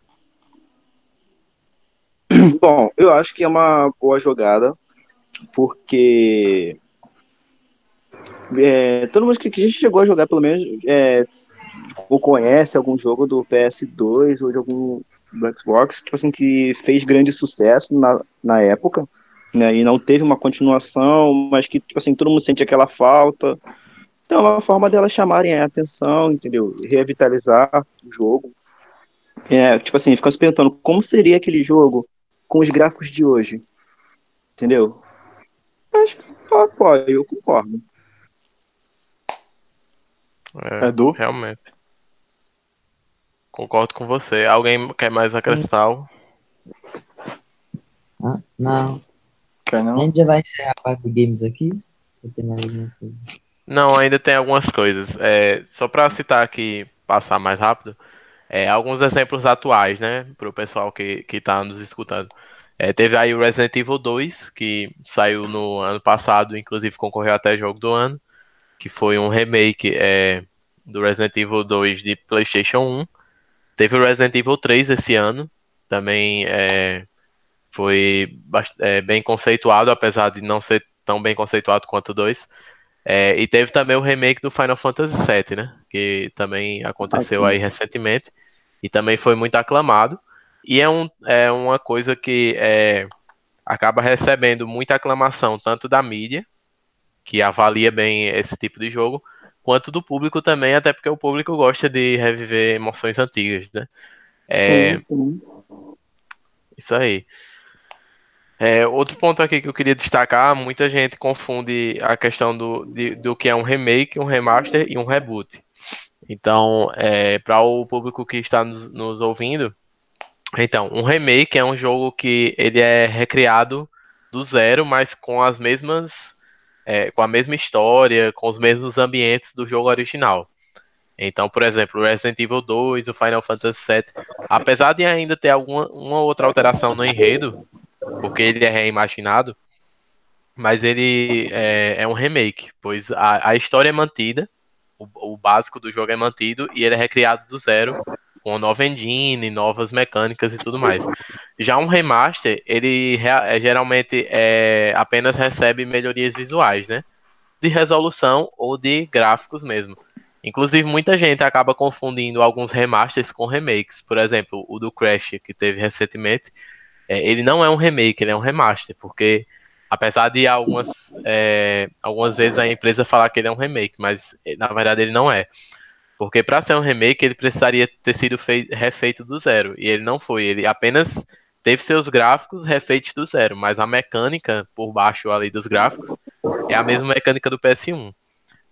Bom, eu acho que é uma boa jogada, porque é, todo mundo que, que a gente chegou a jogar, pelo menos, é, ou conhece algum jogo do PS2 ou de algum do Xbox, tipo assim, que fez grande sucesso na, na época, né, e não teve uma continuação, mas que, tipo assim, todo mundo sente aquela falta. Então, é uma forma delas chamarem a atenção, entendeu? Revitalizar o jogo. É, tipo assim, ficam se perguntando como seria aquele jogo com os gráficos de hoje. Entendeu? Acho que eu apoio, eu concordo.
É,
Edu?
realmente. Concordo com você. Alguém quer mais acrescentar? algo?
Ah, não.
Quer
A
não?
gente já vai encerrar a parte de games aqui? Ou tem mais alguma coisa?
Não, ainda tem algumas coisas. É, só para citar aqui, passar mais rápido, é, alguns exemplos atuais, né, para o pessoal que, que tá nos escutando. É, teve aí o Resident Evil 2, que saiu no ano passado, inclusive concorreu até jogo do ano, que foi um remake é, do Resident Evil 2 de PlayStation 1. Teve o Resident Evil 3 esse ano, também é, foi é, bem conceituado, apesar de não ser tão bem conceituado quanto o 2. É, e teve também o remake do Final Fantasy VII, né? Que também aconteceu aí recentemente e também foi muito aclamado. E é, um, é uma coisa que é, acaba recebendo muita aclamação, tanto da mídia, que avalia bem esse tipo de jogo, quanto do público também, até porque o público gosta de reviver emoções antigas, né? É, sim, sim. Isso aí. É, outro ponto aqui que eu queria destacar, muita gente confunde a questão do, de, do que é um remake, um remaster e um reboot. Então, é, para o público que está nos, nos, ouvindo, então, um remake é um jogo que ele é recriado do zero, mas com as mesmas, é, com a mesma história, com os mesmos ambientes do jogo original. Então, por exemplo, Resident Evil 2, o Final Fantasy VII, apesar de ainda ter alguma uma outra alteração no enredo, porque ele é reimaginado, mas ele é, é um remake, pois a, a história é mantida, o, o, básico do jogo é mantido e ele é recriado do zero, com nova engine, novas mecânicas e tudo mais. Já um remaster, ele é, geralmente é, apenas recebe melhorias visuais, né? De resolução ou de gráficos mesmo. Inclusive, muita gente acaba confundindo alguns remasters com remakes. Por exemplo, o do Crash, que teve recentemente, é, ele não é um remake, ele é um remaster, porque apesar de algumas, é, algumas vezes a empresa falar que ele é um remake, mas na verdade ele não é. Porque para ser um remake ele precisaria ter sido feito, refeito do zero, e ele não foi, ele apenas teve seus gráficos refeitos do zero, mas a mecânica por baixo ali dos gráficos é a mesma mecânica do PS1.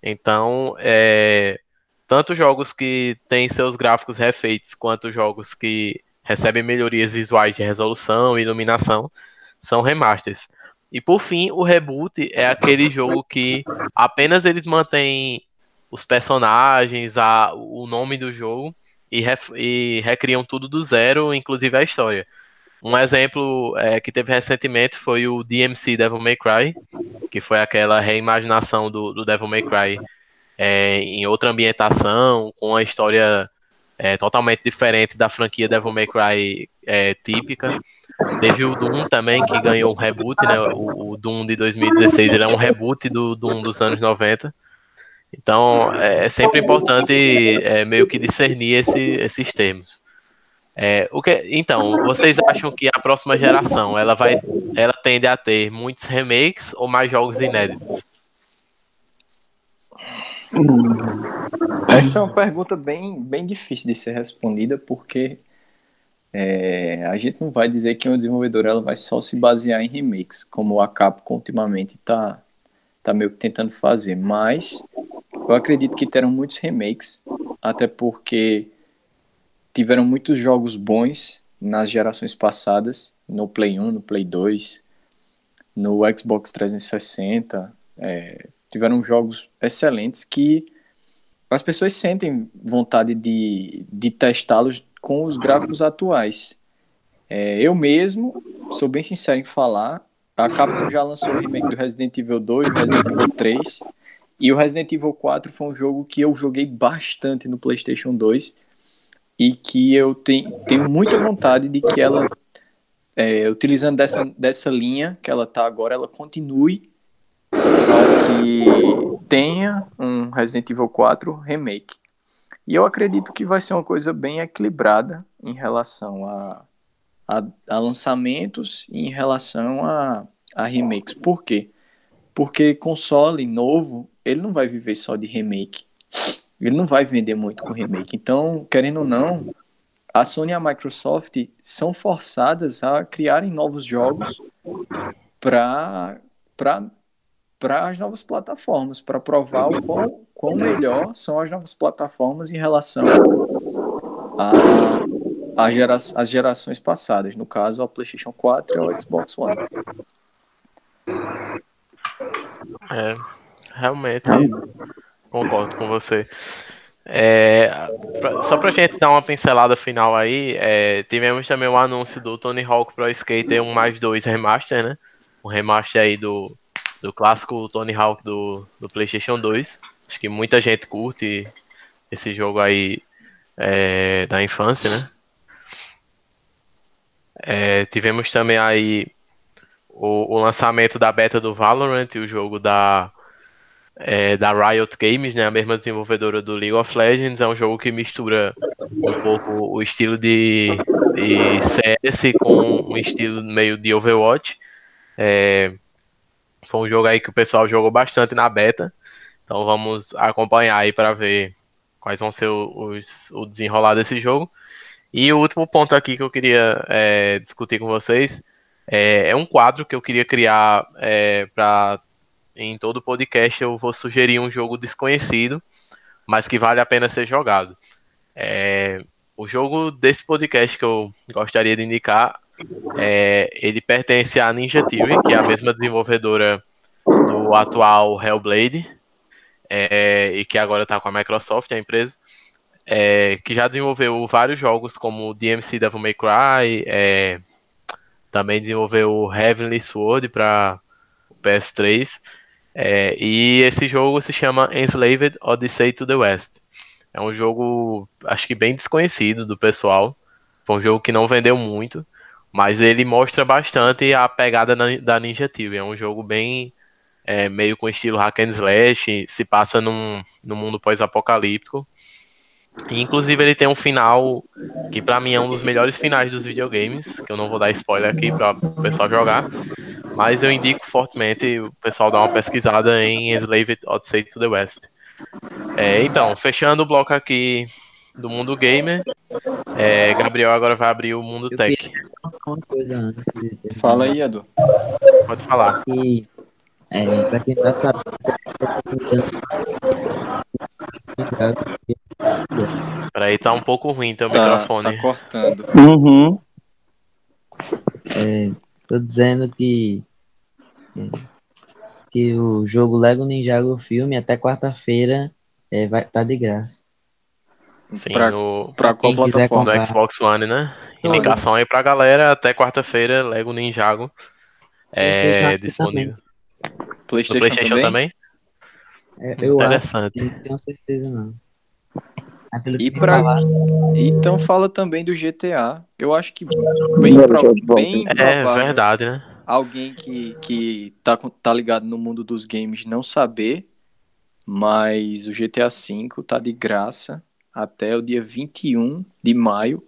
Então, é, tanto jogos que têm seus gráficos refeitos, quanto jogos que recebem melhorias visuais de resolução e iluminação, são remasters. E por fim, o reboot é aquele jogo que apenas eles mantêm os personagens, a, o nome do jogo e, ref, e recriam tudo do zero, inclusive a história. Um exemplo é, que teve recentemente foi o DMC Devil May Cry, que foi aquela reimaginação do, do Devil May Cry é, em outra ambientação, com uma história é, totalmente diferente da franquia Devil May Cry é, típica. Teve o Doom também, que ganhou um reboot, né? O, o Doom de 2016 ele é um reboot do Doom dos anos 90. Então é, sempre importante é, meio que discernir esse, esses termos. É, o que, então, vocês acham que a próxima geração ela vai, ela tende a ter muitos remakes ou mais jogos inéditos?
Essa é uma pergunta bem, bem difícil de ser respondida, porque é, a gente não vai dizer que uma desenvolvedora ela vai só se basear em remakes, como a Capcom ultimamente está tá meio que tentando fazer, mas eu acredito que terão muitos remakes, até porque tiveram muitos jogos bons nas gerações passadas, no Play 1, no Play 2, no Xbox 360, é, tiveram jogos excelentes que as pessoas sentem vontade de, de testá-los com os gráficos atuais. É, eu mesmo, sou bem sincero em falar, a Capcom já lançou o remake do Resident Evil 2, do Resident Evil 3, e o Resident Evil 4 foi um jogo que eu joguei bastante no PlayStation 2 e que eu tenho, tenho muita vontade de que ela, é, utilizando dessa, dessa linha que ela tá agora, ela continue que tenha um Resident Evil 4 remake. E eu acredito que vai ser uma coisa bem equilibrada em relação a, a, a lançamentos e em relação a, a remakes. Por quê? Porque console novo, ele não vai viver só de remake. Ele não vai vender muito com remake. Então, querendo ou não, a Sony e a Microsoft são forçadas a criarem novos jogos para para as novas plataformas, para provar o quão, quão melhor são as novas plataformas em relação a, a gera, as gerações passadas, no caso, a PlayStation 4 e o Xbox One.
É, realmente concordo com você. É, pra, só pra gente dar uma pincelada final aí, é, tivemos também o anúncio do Tony Hawk Pro Skater 1 mais 2 Remaster, né? Um remaster aí do, do clássico Tony Hawk do, do PlayStation 2. Acho que muita gente curte esse jogo aí é, da infância, né? É, tivemos também aí o, o, lançamento da beta do Valorant, o jogo da é, da Riot Games, né, a mesma desenvolvedora do League of Legends. É um jogo que mistura um pouco o estilo de, de CS com um estilo meio de Overwatch. É, foi um jogo aí que o pessoal jogou bastante na beta. Então vamos acompanhar aí para ver quais vão ser os, o desenrolar desse jogo. E o último ponto aqui que eu queria é, discutir com vocês é, é, um quadro que eu queria criar é, para em todo podcast eu vou sugerir um jogo desconhecido, mas que vale a pena ser jogado. É, o jogo desse podcast que eu gostaria de indicar, é, ele pertence à Ninja Theory, que é a mesma desenvolvedora do atual Hellblade, é, e que agora está com a Microsoft, a empresa, é, que já desenvolveu vários jogos como DMC Devil May Cry, é, também desenvolveu Heavenly Sword para o PS3, é, e esse jogo se chama Enslaved Odyssey to the West. É um jogo, acho que bem desconhecido do pessoal. Foi um jogo que não vendeu muito, mas ele mostra bastante a pegada da Ninja Theory. É um jogo bem é, meio com estilo hack and slash, se passa num, num mundo pós-apocalíptico. E, inclusive ele tem um final que para mim é um dos melhores finais dos videogames, que eu não vou dar spoiler aqui para o pessoal jogar, mas eu indico fortemente o pessoal dar uma pesquisada em Enslaved Odyssey to the West. É, então, fechando o bloco aqui do mundo gamer, é, Gabriel agora vai abrir o mundo eu tech.
Uma coisa antes
Fala aí, Edu.
Pode falar.
E, é, pra quem tá sabendo,
Peraí, tá um pouco ruim teu
tá,
microfone.
Tá cortando.
Uhum.
É, tô dizendo que que o jogo Lego Ninjago filme até quarta-feira é, vai tá de graça.
Sim,
pra,
no,
pra qual plataforma?
comprar.
Xbox One, né? Indicação aí pra galera, até quarta-feira, Lego Ninjago
PlayStation
é disponível. No
PlayStation,
PlayStation
também?
também?
É, eu acho,
Interessante.
não tenho certeza não.
E pra- Então fala também do GTA. Eu acho que bem, bem
É
provável
verdade, né?
alguém que, que tá, tá ligado no mundo dos games não saber, mas o GTA V tá de graça até o dia 21 de maio,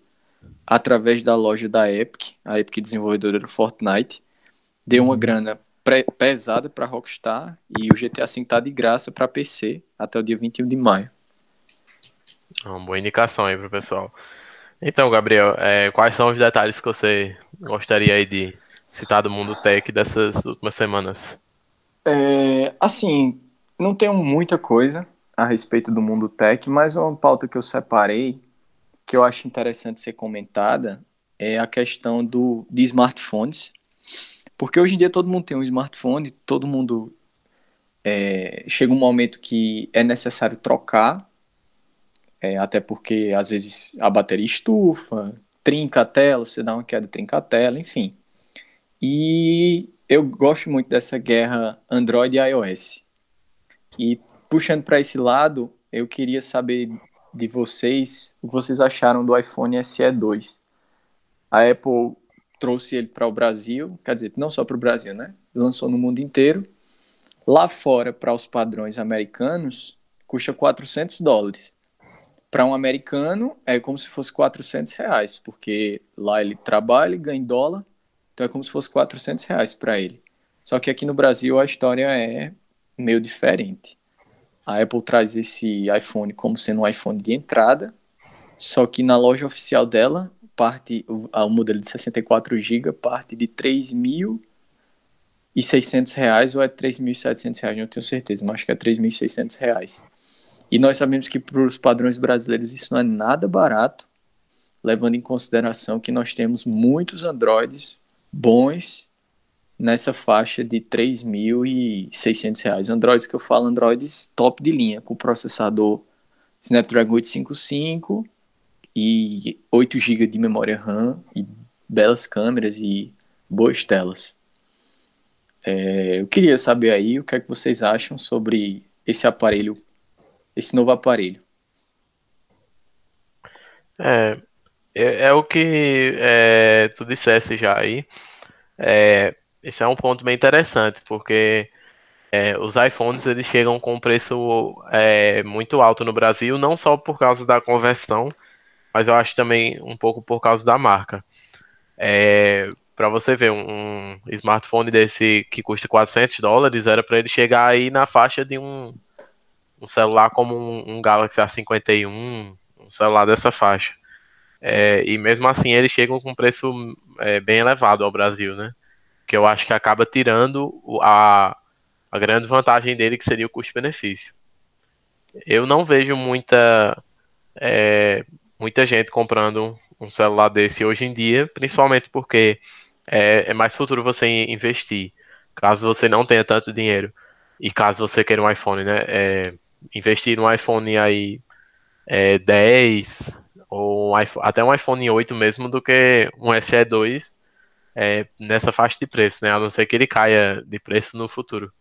através da loja da Epic, a Epic desenvolvedora do Fortnite. Deu uma grana pre- pesada para Rockstar e o GTA V tá de graça para PC até o dia 21 de maio.
É Uma boa indicação aí pro pessoal. Então, Gabriel, é, quais são os detalhes que você gostaria aí de citar do mundo tech dessas últimas semanas?
É, assim, não tenho muita coisa a respeito do mundo tech, mas uma pauta que eu separei, que eu acho interessante ser comentada, é a questão do, de smartphones. Porque hoje em dia todo mundo tem um smartphone, todo mundo. é, chega um momento que é necessário trocar, é, até porque às vezes a bateria estufa, trinca a tela, você dá uma queda, trinca a tela, enfim. E eu gosto muito dessa guerra Android e iOS. E puxando para esse lado, eu queria saber de vocês o que vocês acharam do iPhone SE 2. A Apple trouxe ele para o Brasil, quer dizer, não só para o Brasil, né? Lançou no mundo inteiro. Lá fora, para os padrões americanos, custa 400 dólares. Para um americano, é como se fosse 400 reais, porque lá ele trabalha e ganha em dólar, então é como se fosse 400 reais para ele. Só que aqui no Brasil a história é meio diferente. A Apple traz esse iPhone como sendo um iPhone de entrada, só que na loja oficial dela, parte o, o modelo de 64 GB parte de 3.600 reais ou é 3.700 reais, não tenho certeza, mas acho que é 3.600 reais. E nós sabemos que para os padrões brasileiros isso não é nada barato, levando em consideração que nós temos muitos Androids bons nessa faixa de 3.600 reais. Androids que eu falo, Androids top de linha, com processador Snapdragon 855 e 8 GB de memória RAM e belas câmeras e boas telas. É, eu queria saber aí o que é que vocês acham sobre esse aparelho, esse novo aparelho.
É, é, é o que é, tu dissesse já aí. É, esse é um ponto bem interessante, porque é, os iPhones eles chegam com um preço é, muito alto no Brasil, não só por causa da conversão, mas eu acho também um pouco por causa da marca. É, para você ver, um, um, smartphone desse que custa 400 dólares, era para ele chegar aí na faixa de um, um celular como um, um, Galaxy A51, um celular dessa faixa. É, e mesmo assim eles chegam com um preço é, bem elevado ao Brasil, né? Que eu acho que acaba tirando a, a grande vantagem dele, que seria o custo-benefício. Eu não vejo muita, é, muita gente comprando um celular desse hoje em dia, principalmente porque é, é, mais futuro você investir, caso você não tenha tanto dinheiro e caso você queira um iPhone, né? É, investir no iPhone aí é, 10 ou um iPhone, até um iPhone 8 mesmo do que um SE2 é, nessa faixa de preço, né? A não ser que ele caia de preço no futuro.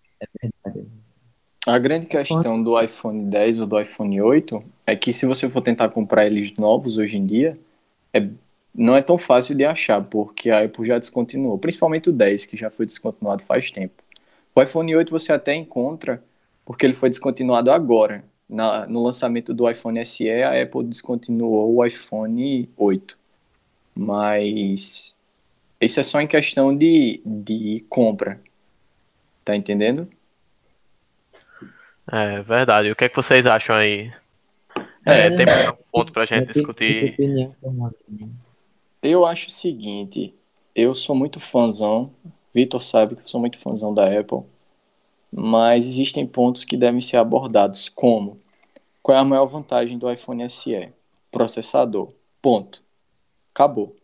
A grande questão do iPhone 10 ou do iPhone 8 é que se você for tentar comprar eles novos hoje em dia, é, não é tão fácil de achar, porque a Apple já descontinuou, principalmente o 10, que já foi descontinuado faz tempo. O iPhone 8 você até encontra, porque ele foi descontinuado agora. Na, no lançamento do iPhone SE, a Apple descontinuou o iPhone 8. Mas isso é só em questão de, de compra. Tá entendendo?
É verdade. O que é que vocês acham aí? É, é, tem mais algum ponto pra gente discutir?
Eu acho o seguinte, eu sou muito fãzão, Vitor sabe que eu sou muito fãzão da Apple, mas existem pontos que devem ser abordados, como qual é a maior vantagem do iPhone SE? Processador. Ponto. Acabou.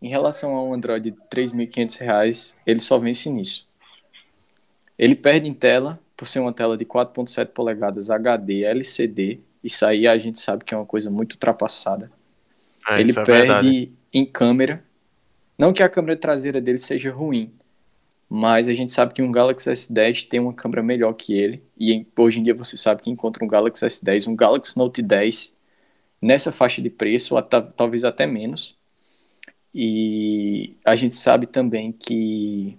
Em relação ao Android de R$ 3.500, ele só vence nisso. Ele perde em tela, por ser uma tela de 4.7 polegadas HD LCD. Isso aí a gente sabe que é uma coisa muito ultrapassada. É, ele é perde verdade. em câmera. Não que a câmera traseira dele seja ruim, mas a gente sabe que um Galaxy S10 tem uma câmera melhor que ele. E hoje em dia você sabe que encontra um Galaxy S10, um Galaxy Note 10 nessa faixa de preço, ou talvez até menos. E a gente sabe também que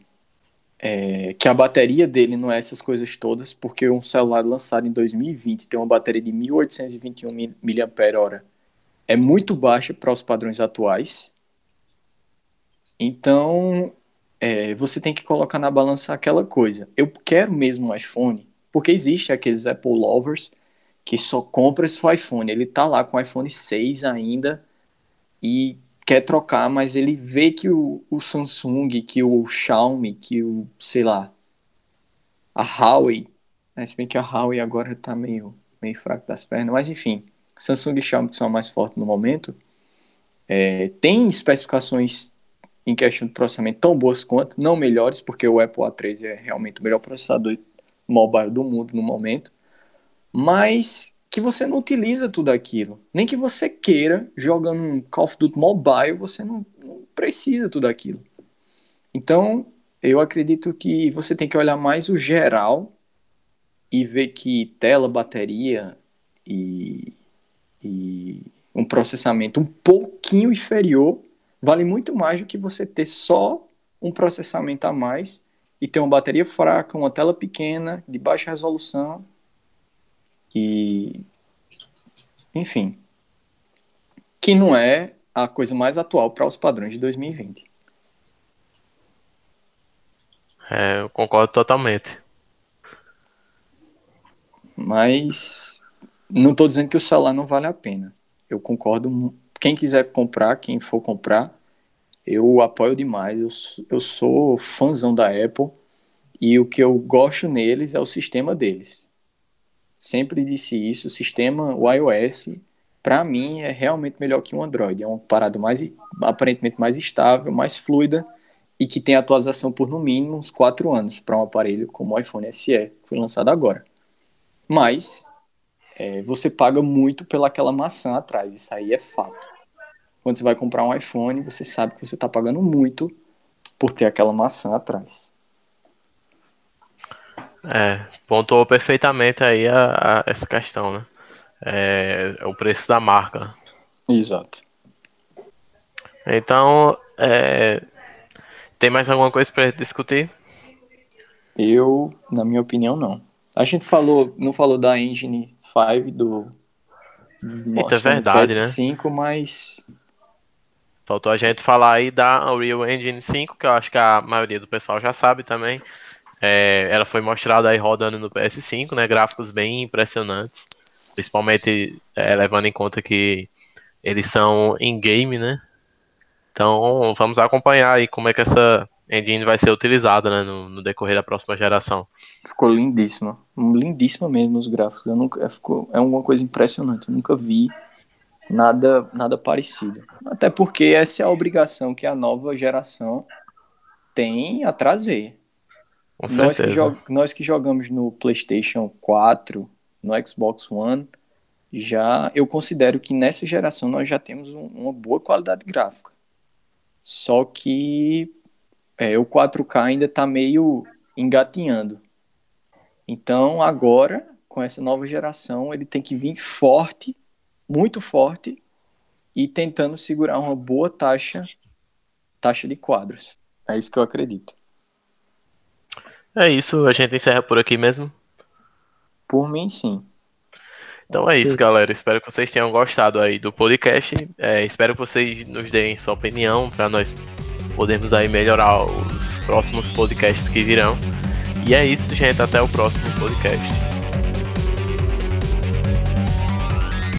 é, que a bateria dele não é essas coisas todas, porque um celular lançado em 2020 tem uma bateria de 1821 mAh é muito baixa para os padrões atuais. Então, é, você tem que colocar na balança aquela coisa. Eu quero mesmo um iPhone, porque existe aqueles Apple lovers que só compra esse iPhone. Ele tá lá com o iPhone 6 ainda e quer trocar, mas ele vê que o, o Samsung, que o Xiaomi, que o, sei lá, a Huawei, né, se bem que a Huawei agora tá meio, meio fraco das pernas, mas enfim, Samsung e Xiaomi que são mais fortes no momento, é, tem especificações em questão de processamento tão boas quanto, não melhores, porque o Apple A13 é realmente o melhor processador mobile do mundo no momento, mas que você não utiliza tudo aquilo. Nem que você queira, jogando um Call of Duty Mobile, você não, não precisa tudo aquilo. Então, eu acredito que você tem que olhar mais o geral e ver que tela, bateria e, e um processamento um pouquinho inferior vale muito mais do que você ter só um processamento a mais e ter uma bateria fraca, uma tela pequena, de baixa resolução e enfim, que não é a coisa mais atual para os padrões de 2020.
É, eu concordo totalmente.
Mas não estou dizendo que o celular não vale a pena. Eu concordo. Quem quiser comprar, quem for comprar, eu apoio demais. Eu, eu sou fãzão da Apple e o que eu gosto neles é o sistema deles sempre disse isso, o sistema, o iOS, para mim é realmente melhor que o Android. É uma parada mais aparentemente mais estável, mais fluida e que tem atualização por no mínimo uns 4 anos para um aparelho como o iPhone SE, que foi lançado agora. Mas é, você paga muito pelaquela maçã atrás, isso aí é fato. Quando você vai comprar um iPhone, você sabe que você está pagando muito por ter aquela maçã atrás.
É, pontuou perfeitamente aí a, a essa questão, né? É, é, o preço da marca.
Exato.
Então, é, tem mais alguma coisa para discutir?
Eu, na minha opinião, não. A gente falou, não falou da Engine 5 do.
Eita, é verdade, né?
PS5, mas.
Faltou a gente falar aí da Unreal Engine 5, que eu acho que a maioria do pessoal já sabe também. É, ela foi mostrada aí rodando no PS5, né? Gráficos bem impressionantes. Principalmente é, levando em conta que eles são in-game, né? Então vamos acompanhar aí como é que essa engine vai ser utilizada né, no, no decorrer da próxima geração.
Ficou lindíssima. Lindíssima mesmo os gráficos. Eu nunca, é, ficou, é uma coisa impressionante. Eu nunca vi nada, nada parecido. Até porque essa é a obrigação que a nova geração tem a trazer.
Com
nós, que nós que jogamos no PlayStation 4, no Xbox One, já eu considero que nessa geração nós já temos um, uma boa qualidade gráfica. Só que é, o 4K ainda está meio engatinhando. Então agora, com essa nova geração, ele tem que vir forte, muito forte, e tentando segurar uma boa taxa, taxa de quadros. É isso que eu acredito.
É isso, a gente encerra por aqui mesmo.
Por mim, sim.
Então é isso, galera. Espero que vocês tenham gostado aí do podcast. É, espero que vocês nos deem sua opinião para nós podermos aí melhorar os próximos podcasts que virão. E é isso, gente. Até o próximo podcast.